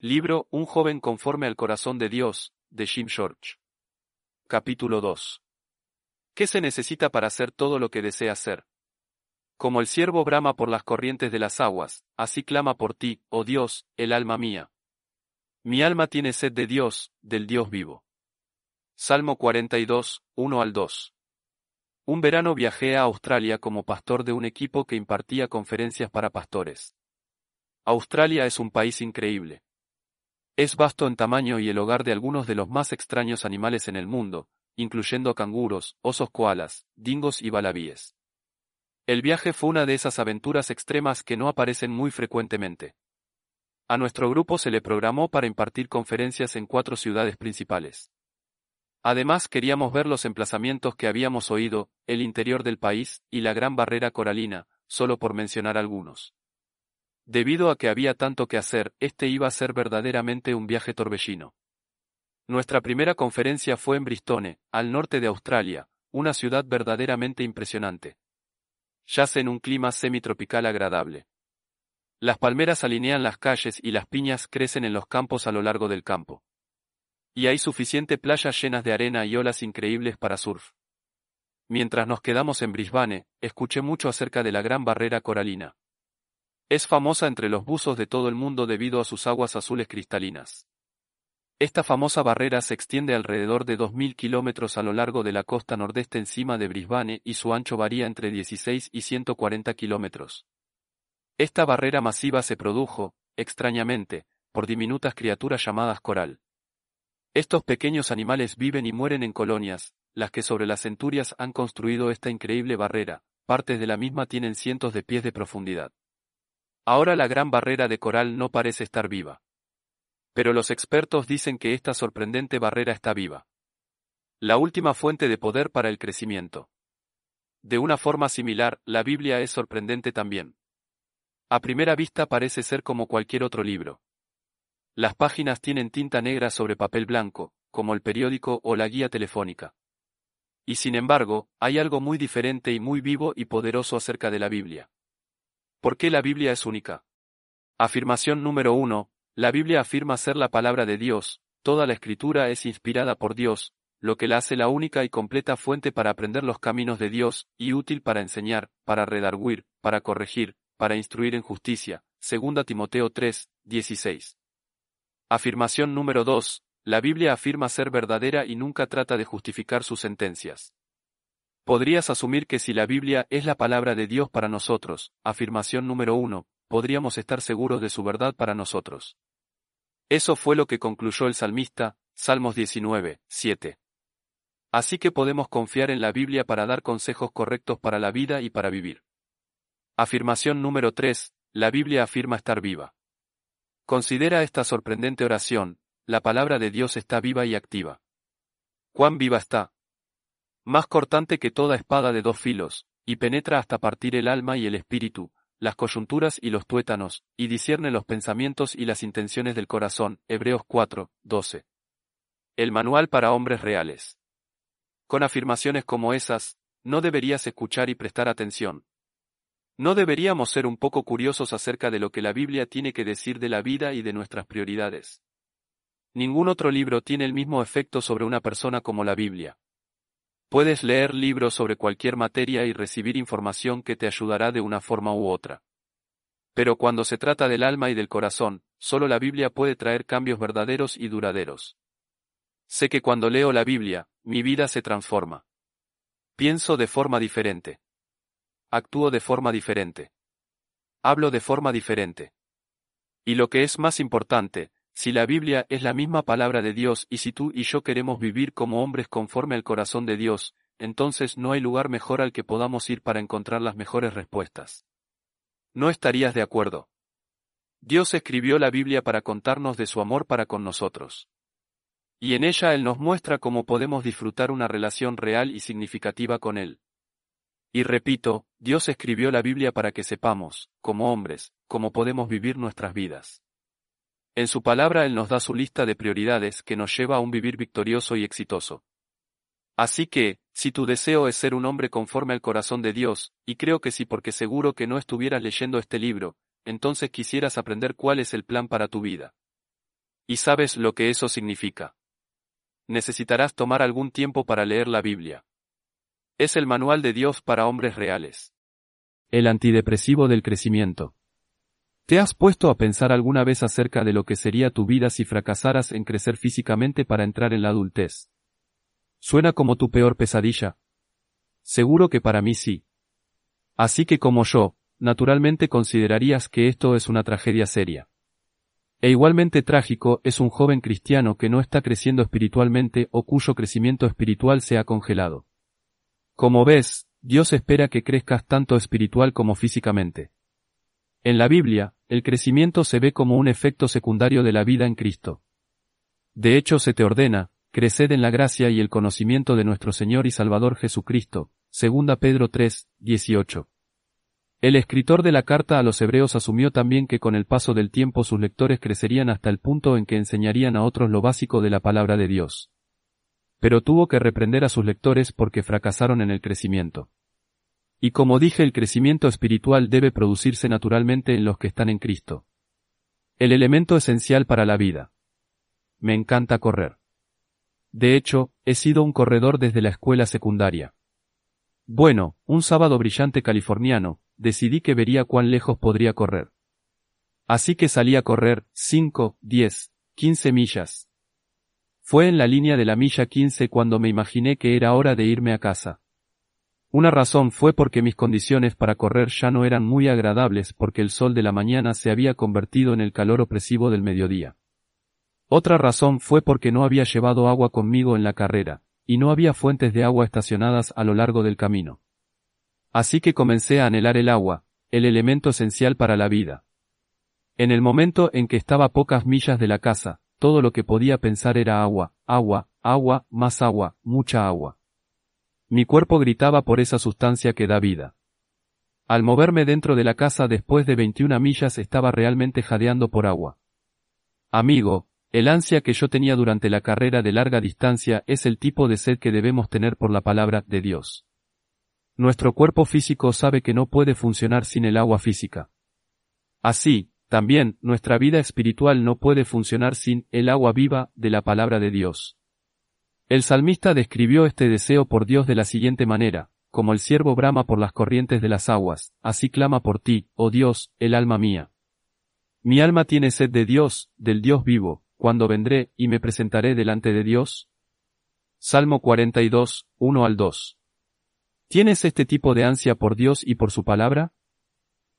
Libro Un joven conforme al corazón de Dios, de Jim George. Capítulo 2. ¿Qué se necesita para hacer todo lo que desea hacer? Como el siervo brama por las corrientes de las aguas, así clama por ti, oh Dios, el alma mía. Mi alma tiene sed de Dios, del Dios vivo. Salmo 42, 1 al 2. Un verano viajé a Australia como pastor de un equipo que impartía conferencias para pastores. Australia es un país increíble. Es vasto en tamaño y el hogar de algunos de los más extraños animales en el mundo, incluyendo canguros, osos koalas, dingos y balabíes. El viaje fue una de esas aventuras extremas que no aparecen muy frecuentemente. A nuestro grupo se le programó para impartir conferencias en cuatro ciudades principales. Además queríamos ver los emplazamientos que habíamos oído, el interior del país, y la gran barrera coralina, solo por mencionar algunos. Debido a que había tanto que hacer, este iba a ser verdaderamente un viaje torbellino. Nuestra primera conferencia fue en Bristone, al norte de Australia, una ciudad verdaderamente impresionante. Yace en un clima semitropical agradable. Las palmeras alinean las calles y las piñas crecen en los campos a lo largo del campo. Y hay suficiente playas llenas de arena y olas increíbles para surf. Mientras nos quedamos en Brisbane, escuché mucho acerca de la gran barrera coralina. Es famosa entre los buzos de todo el mundo debido a sus aguas azules cristalinas. Esta famosa barrera se extiende alrededor de 2.000 kilómetros a lo largo de la costa nordeste encima de Brisbane y su ancho varía entre 16 y 140 kilómetros. Esta barrera masiva se produjo, extrañamente, por diminutas criaturas llamadas coral. Estos pequeños animales viven y mueren en colonias, las que sobre las centurias han construido esta increíble barrera, partes de la misma tienen cientos de pies de profundidad. Ahora la gran barrera de coral no parece estar viva. Pero los expertos dicen que esta sorprendente barrera está viva. La última fuente de poder para el crecimiento. De una forma similar, la Biblia es sorprendente también. A primera vista parece ser como cualquier otro libro. Las páginas tienen tinta negra sobre papel blanco, como el periódico o la guía telefónica. Y sin embargo, hay algo muy diferente y muy vivo y poderoso acerca de la Biblia. ¿Por qué la Biblia es única? Afirmación número 1. La Biblia afirma ser la palabra de Dios, toda la escritura es inspirada por Dios, lo que la hace la única y completa fuente para aprender los caminos de Dios, y útil para enseñar, para redarguir, para corregir, para instruir en justicia. 2 Timoteo 3, 16. Afirmación número 2. La Biblia afirma ser verdadera y nunca trata de justificar sus sentencias. Podrías asumir que si la Biblia es la palabra de Dios para nosotros, afirmación número uno, podríamos estar seguros de su verdad para nosotros. Eso fue lo que concluyó el salmista, Salmos 19, 7. Así que podemos confiar en la Biblia para dar consejos correctos para la vida y para vivir. Afirmación número 3. La Biblia afirma estar viva. Considera esta sorprendente oración, la palabra de Dios está viva y activa. ¿Cuán viva está? Más cortante que toda espada de dos filos, y penetra hasta partir el alma y el espíritu, las coyunturas y los tuétanos, y discierne los pensamientos y las intenciones del corazón. Hebreos 4, 12. El manual para hombres reales. Con afirmaciones como esas, no deberías escuchar y prestar atención. ¿No deberíamos ser un poco curiosos acerca de lo que la Biblia tiene que decir de la vida y de nuestras prioridades? Ningún otro libro tiene el mismo efecto sobre una persona como la Biblia. Puedes leer libros sobre cualquier materia y recibir información que te ayudará de una forma u otra. Pero cuando se trata del alma y del corazón, solo la Biblia puede traer cambios verdaderos y duraderos. Sé que cuando leo la Biblia, mi vida se transforma. Pienso de forma diferente. Actúo de forma diferente. Hablo de forma diferente. Y lo que es más importante, si la Biblia es la misma palabra de Dios y si tú y yo queremos vivir como hombres conforme al corazón de Dios, entonces no hay lugar mejor al que podamos ir para encontrar las mejores respuestas. ¿No estarías de acuerdo? Dios escribió la Biblia para contarnos de su amor para con nosotros. Y en ella Él nos muestra cómo podemos disfrutar una relación real y significativa con Él. Y repito, Dios escribió la Biblia para que sepamos, como hombres, cómo podemos vivir nuestras vidas. En su palabra Él nos da su lista de prioridades que nos lleva a un vivir victorioso y exitoso. Así que, si tu deseo es ser un hombre conforme al corazón de Dios, y creo que sí porque seguro que no estuvieras leyendo este libro, entonces quisieras aprender cuál es el plan para tu vida. Y sabes lo que eso significa. Necesitarás tomar algún tiempo para leer la Biblia. Es el manual de Dios para hombres reales. El antidepresivo del crecimiento. ¿Te has puesto a pensar alguna vez acerca de lo que sería tu vida si fracasaras en crecer físicamente para entrar en la adultez? ¿Suena como tu peor pesadilla? Seguro que para mí sí. Así que como yo, naturalmente considerarías que esto es una tragedia seria. E igualmente trágico es un joven cristiano que no está creciendo espiritualmente o cuyo crecimiento espiritual se ha congelado. Como ves, Dios espera que crezcas tanto espiritual como físicamente. En la Biblia, el crecimiento se ve como un efecto secundario de la vida en Cristo. De hecho se te ordena, creced en la gracia y el conocimiento de nuestro Señor y Salvador Jesucristo. 2 Pedro 3, 18. El escritor de la carta a los hebreos asumió también que con el paso del tiempo sus lectores crecerían hasta el punto en que enseñarían a otros lo básico de la palabra de Dios. Pero tuvo que reprender a sus lectores porque fracasaron en el crecimiento. Y como dije, el crecimiento espiritual debe producirse naturalmente en los que están en Cristo. El elemento esencial para la vida. Me encanta correr. De hecho, he sido un corredor desde la escuela secundaria. Bueno, un sábado brillante californiano, decidí que vería cuán lejos podría correr. Así que salí a correr, 5, 10, 15 millas. Fue en la línea de la milla 15 cuando me imaginé que era hora de irme a casa. Una razón fue porque mis condiciones para correr ya no eran muy agradables porque el sol de la mañana se había convertido en el calor opresivo del mediodía. Otra razón fue porque no había llevado agua conmigo en la carrera, y no había fuentes de agua estacionadas a lo largo del camino. Así que comencé a anhelar el agua, el elemento esencial para la vida. En el momento en que estaba a pocas millas de la casa, todo lo que podía pensar era agua, agua, agua, más agua, mucha agua. Mi cuerpo gritaba por esa sustancia que da vida. Al moverme dentro de la casa después de 21 millas estaba realmente jadeando por agua. Amigo, el ansia que yo tenía durante la carrera de larga distancia es el tipo de sed que debemos tener por la palabra de Dios. Nuestro cuerpo físico sabe que no puede funcionar sin el agua física. Así, también, nuestra vida espiritual no puede funcionar sin el agua viva de la palabra de Dios. El salmista describió este deseo por Dios de la siguiente manera, como el siervo brama por las corrientes de las aguas, así clama por ti, oh Dios, el alma mía. Mi alma tiene sed de Dios, del Dios vivo, cuando vendré y me presentaré delante de Dios. Salmo 42, 1 al 2. ¿Tienes este tipo de ansia por Dios y por su palabra?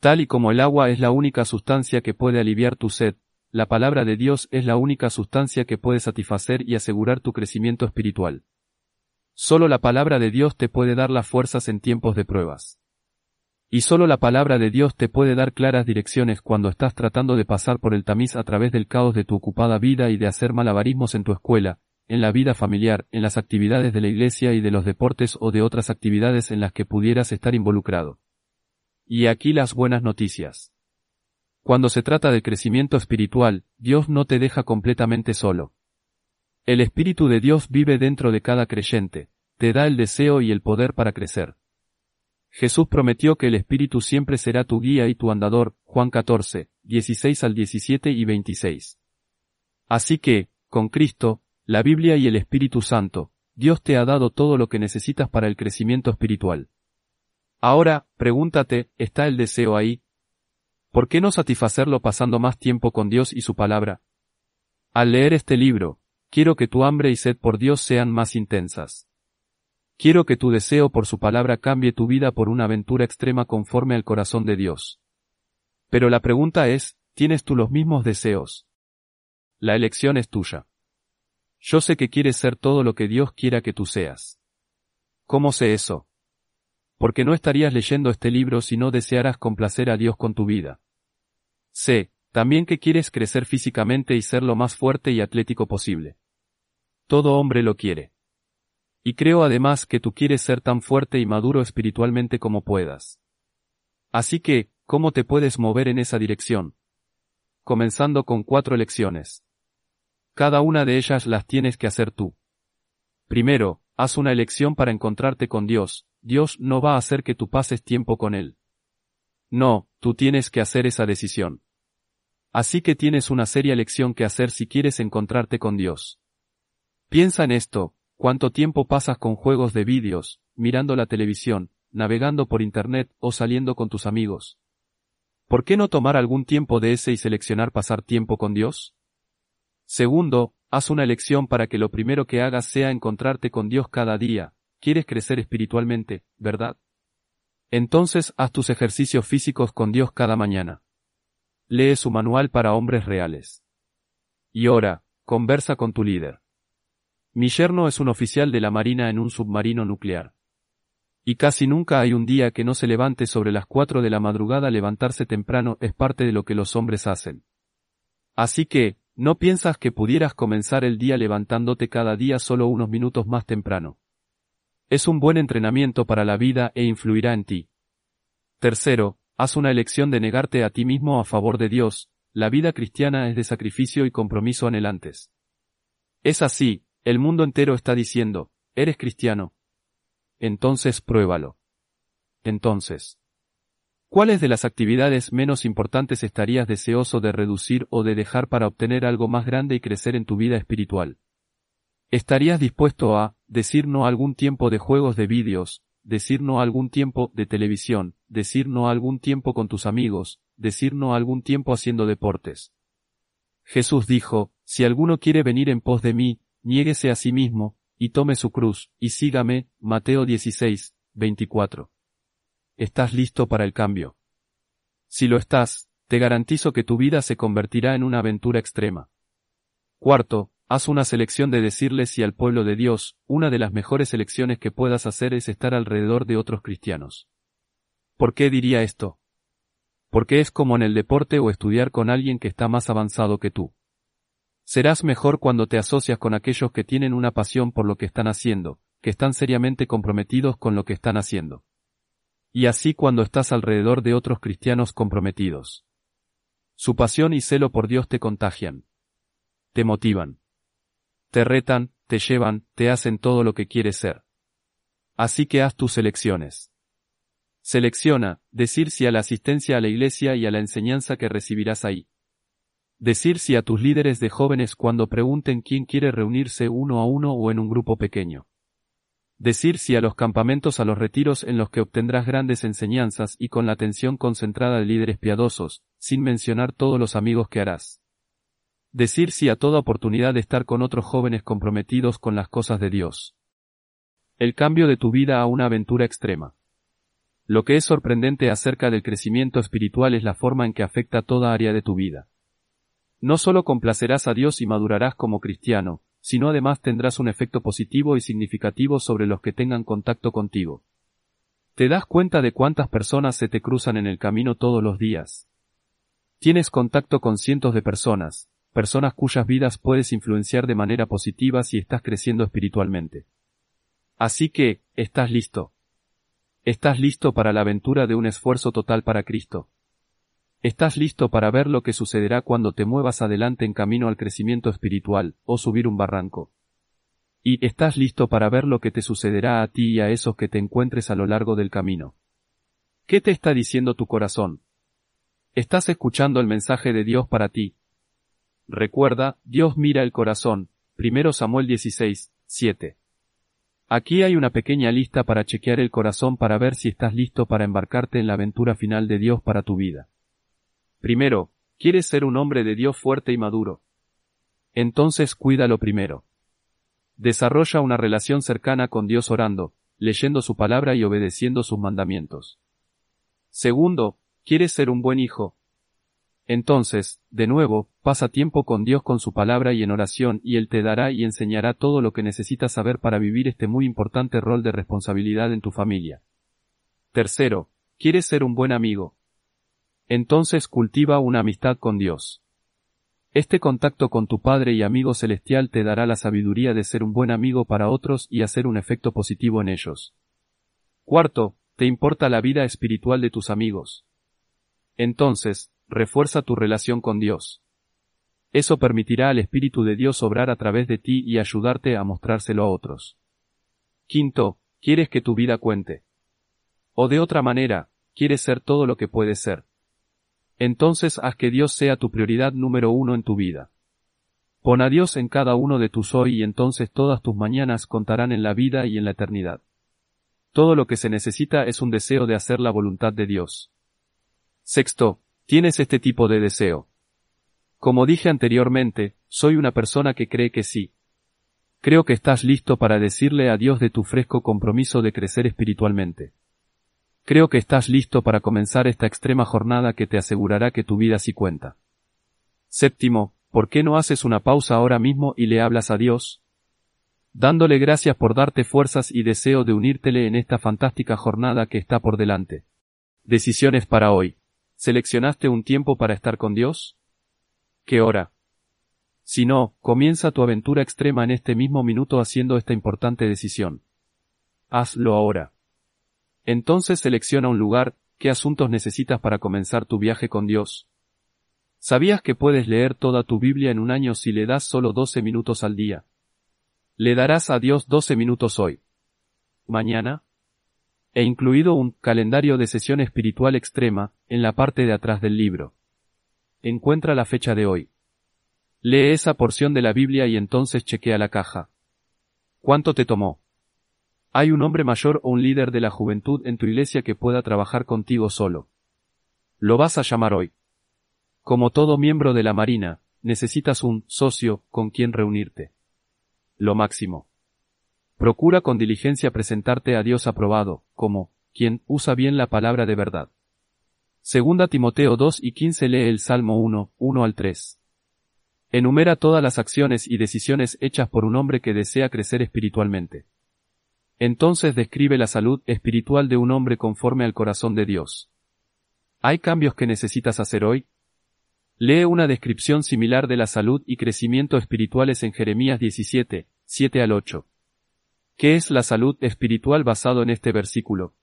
Tal y como el agua es la única sustancia que puede aliviar tu sed, la palabra de Dios es la única sustancia que puede satisfacer y asegurar tu crecimiento espiritual. Solo la palabra de Dios te puede dar las fuerzas en tiempos de pruebas. Y solo la palabra de Dios te puede dar claras direcciones cuando estás tratando de pasar por el tamiz a través del caos de tu ocupada vida y de hacer malabarismos en tu escuela, en la vida familiar, en las actividades de la iglesia y de los deportes o de otras actividades en las que pudieras estar involucrado. Y aquí las buenas noticias. Cuando se trata del crecimiento espiritual, Dios no te deja completamente solo. El Espíritu de Dios vive dentro de cada creyente, te da el deseo y el poder para crecer. Jesús prometió que el Espíritu siempre será tu guía y tu andador, Juan 14, 16 al 17 y 26. Así que, con Cristo, la Biblia y el Espíritu Santo, Dios te ha dado todo lo que necesitas para el crecimiento espiritual. Ahora, pregúntate, ¿está el deseo ahí? ¿Por qué no satisfacerlo pasando más tiempo con Dios y su palabra? Al leer este libro, quiero que tu hambre y sed por Dios sean más intensas. Quiero que tu deseo por su palabra cambie tu vida por una aventura extrema conforme al corazón de Dios. Pero la pregunta es, ¿tienes tú los mismos deseos? La elección es tuya. Yo sé que quieres ser todo lo que Dios quiera que tú seas. ¿Cómo sé eso? Porque no estarías leyendo este libro si no desearas complacer a Dios con tu vida. Sé, también que quieres crecer físicamente y ser lo más fuerte y atlético posible. Todo hombre lo quiere. Y creo además que tú quieres ser tan fuerte y maduro espiritualmente como puedas. Así que, ¿cómo te puedes mover en esa dirección? Comenzando con cuatro lecciones. Cada una de ellas las tienes que hacer tú. Primero, haz una elección para encontrarte con Dios, Dios no va a hacer que tú pases tiempo con Él. No, tú tienes que hacer esa decisión. Así que tienes una seria lección que hacer si quieres encontrarte con Dios. Piensa en esto, cuánto tiempo pasas con juegos de vídeos, mirando la televisión, navegando por Internet o saliendo con tus amigos. ¿Por qué no tomar algún tiempo de ese y seleccionar pasar tiempo con Dios? Segundo, haz una elección para que lo primero que hagas sea encontrarte con Dios cada día. Quieres crecer espiritualmente, ¿verdad? Entonces haz tus ejercicios físicos con Dios cada mañana. Lee su manual para hombres reales. Y ora, conversa con tu líder. Mi yerno es un oficial de la Marina en un submarino nuclear. Y casi nunca hay un día que no se levante sobre las cuatro de la madrugada levantarse temprano es parte de lo que los hombres hacen. Así que, ¿no piensas que pudieras comenzar el día levantándote cada día solo unos minutos más temprano? Es un buen entrenamiento para la vida e influirá en ti. Tercero, haz una elección de negarte a ti mismo a favor de Dios, la vida cristiana es de sacrificio y compromiso anhelantes. Es así, el mundo entero está diciendo, eres cristiano, entonces pruébalo. Entonces, ¿cuáles de las actividades menos importantes estarías deseoso de reducir o de dejar para obtener algo más grande y crecer en tu vida espiritual? ¿Estarías dispuesto a decir no a algún tiempo de juegos de vídeos, decir no algún tiempo de televisión, decir no algún tiempo con tus amigos, decir no algún tiempo haciendo deportes? Jesús dijo, Si alguno quiere venir en pos de mí, niéguese a sí mismo, y tome su cruz, y sígame, Mateo 16, 24. ¿Estás listo para el cambio? Si lo estás, te garantizo que tu vida se convertirá en una aventura extrema. Cuarto, haz una selección de decirle si al pueblo de Dios, una de las mejores elecciones que puedas hacer es estar alrededor de otros cristianos. ¿Por qué diría esto? Porque es como en el deporte o estudiar con alguien que está más avanzado que tú. Serás mejor cuando te asocias con aquellos que tienen una pasión por lo que están haciendo, que están seriamente comprometidos con lo que están haciendo. Y así cuando estás alrededor de otros cristianos comprometidos. Su pasión y celo por Dios te contagian. Te motivan. Te retan, te llevan, te hacen todo lo que quieres ser. Así que haz tus elecciones. Selecciona, decir sí a la asistencia a la iglesia y a la enseñanza que recibirás ahí. Decir sí a tus líderes de jóvenes cuando pregunten quién quiere reunirse uno a uno o en un grupo pequeño. Decir sí a los campamentos a los retiros en los que obtendrás grandes enseñanzas y con la atención concentrada de líderes piadosos, sin mencionar todos los amigos que harás. Decir sí a toda oportunidad de estar con otros jóvenes comprometidos con las cosas de Dios. El cambio de tu vida a una aventura extrema. Lo que es sorprendente acerca del crecimiento espiritual es la forma en que afecta toda área de tu vida. No solo complacerás a Dios y madurarás como cristiano, sino además tendrás un efecto positivo y significativo sobre los que tengan contacto contigo. ¿Te das cuenta de cuántas personas se te cruzan en el camino todos los días? Tienes contacto con cientos de personas, personas cuyas vidas puedes influenciar de manera positiva si estás creciendo espiritualmente. Así que, estás listo. Estás listo para la aventura de un esfuerzo total para Cristo. Estás listo para ver lo que sucederá cuando te muevas adelante en camino al crecimiento espiritual, o subir un barranco. Y estás listo para ver lo que te sucederá a ti y a esos que te encuentres a lo largo del camino. ¿Qué te está diciendo tu corazón? Estás escuchando el mensaje de Dios para ti. Recuerda, Dios mira el corazón. Primero Samuel 16, 7. Aquí hay una pequeña lista para chequear el corazón para ver si estás listo para embarcarte en la aventura final de Dios para tu vida. Primero, quieres ser un hombre de Dios fuerte y maduro. Entonces cuídalo primero. Desarrolla una relación cercana con Dios orando, leyendo su palabra y obedeciendo sus mandamientos. Segundo, quieres ser un buen hijo. Entonces, de nuevo, pasa tiempo con Dios con su palabra y en oración y Él te dará y enseñará todo lo que necesitas saber para vivir este muy importante rol de responsabilidad en tu familia. Tercero, quieres ser un buen amigo. Entonces cultiva una amistad con Dios. Este contacto con tu Padre y amigo celestial te dará la sabiduría de ser un buen amigo para otros y hacer un efecto positivo en ellos. Cuarto, te importa la vida espiritual de tus amigos. Entonces, refuerza tu relación con Dios. Eso permitirá al Espíritu de Dios obrar a través de ti y ayudarte a mostrárselo a otros. Quinto, quieres que tu vida cuente. O de otra manera, quieres ser todo lo que puedes ser. entonces haz que Dios sea tu prioridad número uno en tu vida. Pon a Dios en cada uno de tus hoy y entonces todas tus mañanas contarán en la vida y en la eternidad. Todo lo que se necesita es un deseo de hacer la voluntad de Dios. Sexto, tienes este tipo de deseo. Como dije anteriormente, soy una persona que cree que sí. Creo que estás listo para decirle a Dios de tu fresco compromiso de crecer espiritualmente. Creo que estás listo para comenzar esta extrema jornada que te asegurará que tu vida sí cuenta. Séptimo, ¿por qué no haces una pausa ahora mismo y le hablas a Dios? Dándole gracias por darte fuerzas y deseo de unírtele en esta fantástica jornada que está por delante. Decisiones para hoy. ¿Seleccionaste un tiempo para estar con Dios? ¿Qué hora? Si no, comienza tu aventura extrema en este mismo minuto haciendo esta importante decisión. Hazlo ahora. Entonces selecciona un lugar, qué asuntos necesitas para comenzar tu viaje con Dios. ¿Sabías que puedes leer toda tu Biblia en un año si le das solo 12 minutos al día? Le darás a Dios 12 minutos hoy. Mañana. He incluido un calendario de sesión espiritual extrema en la parte de atrás del libro. Encuentra la fecha de hoy. Lee esa porción de la Biblia y entonces chequea la caja. ¿Cuánto te tomó? ¿Hay un hombre mayor o un líder de la juventud en tu iglesia que pueda trabajar contigo solo? Lo vas a llamar hoy. Como todo miembro de la Marina, necesitas un socio con quien reunirte. Lo máximo. Procura con diligencia presentarte a Dios aprobado, como quien usa bien la palabra de verdad. Segunda Timoteo 2 y 15 lee el Salmo 1, 1 al 3. Enumera todas las acciones y decisiones hechas por un hombre que desea crecer espiritualmente. Entonces describe la salud espiritual de un hombre conforme al corazón de Dios. ¿Hay cambios que necesitas hacer hoy? Lee una descripción similar de la salud y crecimiento espirituales en Jeremías 17, 7 al 8. ¿Qué es la salud espiritual basado en este versículo?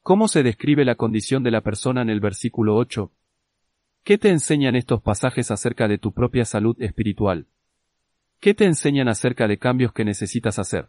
¿Cómo se describe la condición de la persona en el versículo 8? ¿Qué te enseñan estos pasajes acerca de tu propia salud espiritual? ¿Qué te enseñan acerca de cambios que necesitas hacer?